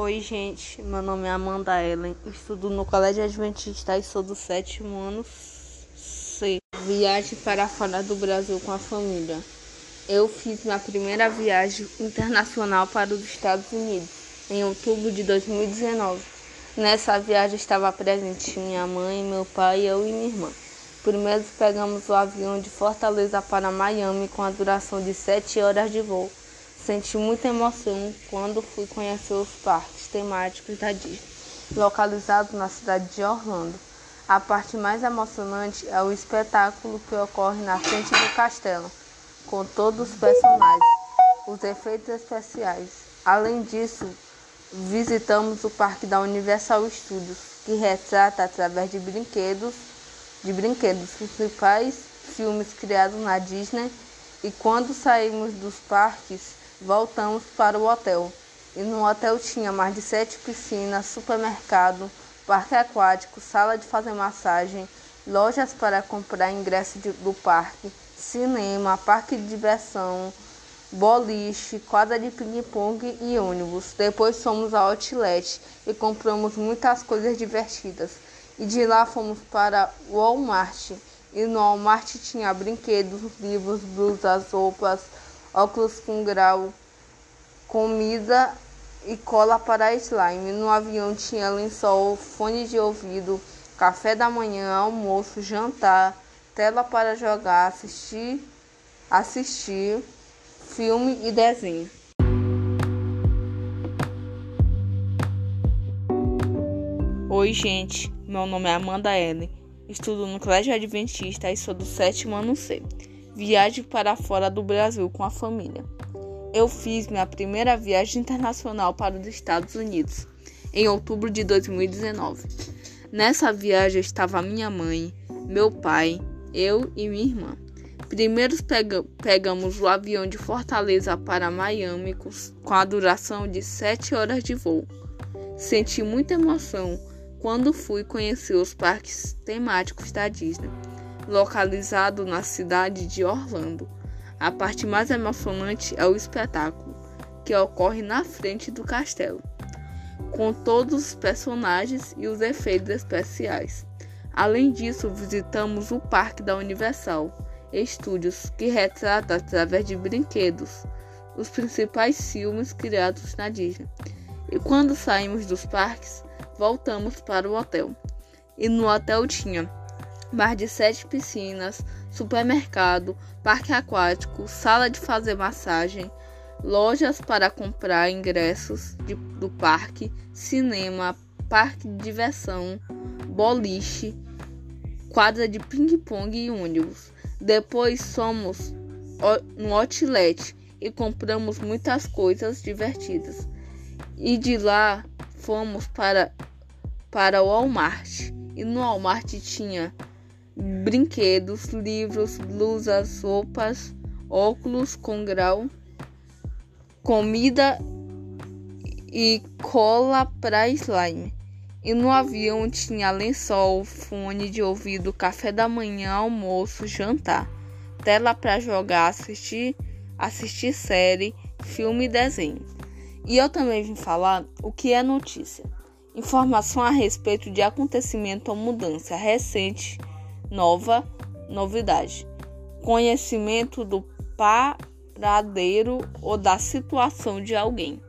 Oi, gente. Meu nome é Amanda Ellen. Estudo no Colégio Adventista e sou do sétimo ano C. Viagem para fora do Brasil com a família. Eu fiz minha primeira viagem internacional para os Estados Unidos em outubro de 2019. Nessa viagem estava presente minha mãe, meu pai, eu e minha irmã. Primeiro pegamos o avião de Fortaleza para Miami com a duração de 7 horas de voo. Senti muita emoção quando fui conhecer os parques temáticos da Disney, localizados na cidade de Orlando. A parte mais emocionante é o espetáculo que ocorre na frente do castelo, com todos os personagens, os efeitos especiais. Além disso, visitamos o parque da Universal Studios, que retrata através de brinquedos, de brinquedos principais filmes criados na Disney. E quando saímos dos parques, Voltamos para o hotel. E no hotel tinha mais de sete piscinas, supermercado, parque aquático, sala de fazer massagem, lojas para comprar ingresso de, do parque, cinema, parque de diversão, boliche, quadra de ping-pong e ônibus. Depois fomos ao outlet e compramos muitas coisas divertidas. E de lá fomos para o Walmart. E no Walmart tinha brinquedos, livros, blusas, roupas, óculos com grau, comida e cola para slime. No avião tinha lençol, fone de ouvido, café da manhã, almoço, jantar, tela para jogar, assistir, assistir filme e desenho. Oi, gente. Meu nome é Amanda Ellen. Estudo no Colégio Adventista e sou do sétimo ano C. Viagem para fora do Brasil com a família. Eu fiz minha primeira viagem internacional para os Estados Unidos em outubro de 2019. Nessa viagem estava minha mãe, meu pai, eu e minha irmã. Primeiro pega pegamos o avião de Fortaleza para Miami com a duração de 7 horas de voo. Senti muita emoção quando fui conhecer os parques temáticos da Disney localizado na cidade de Orlando. A parte mais emocionante é o espetáculo, que ocorre na frente do castelo, com todos os personagens e os efeitos especiais. Além disso, visitamos o Parque da Universal Studios, que retrata através de brinquedos os principais filmes criados na Disney. E quando saímos dos parques, voltamos para o hotel. E no hotel tinha mais de sete piscinas, supermercado, parque aquático, sala de fazer massagem, lojas para comprar ingressos de, do parque, cinema, parque de diversão, boliche, quadra de ping-pong e ônibus. Depois somos no outlet e compramos muitas coisas divertidas. E de lá fomos para, para o Walmart. E no Walmart tinha brinquedos, livros, blusas, roupas, óculos com grau, comida e cola para slime. E no avião tinha lençol, fone de ouvido, café da manhã, almoço, jantar, tela para jogar, assistir, assistir série, filme e desenho. E eu também vim falar o que é notícia. Informação a respeito de acontecimento ou mudança recente nova novidade. Conhecimento do paradeiro ou da situação de alguém.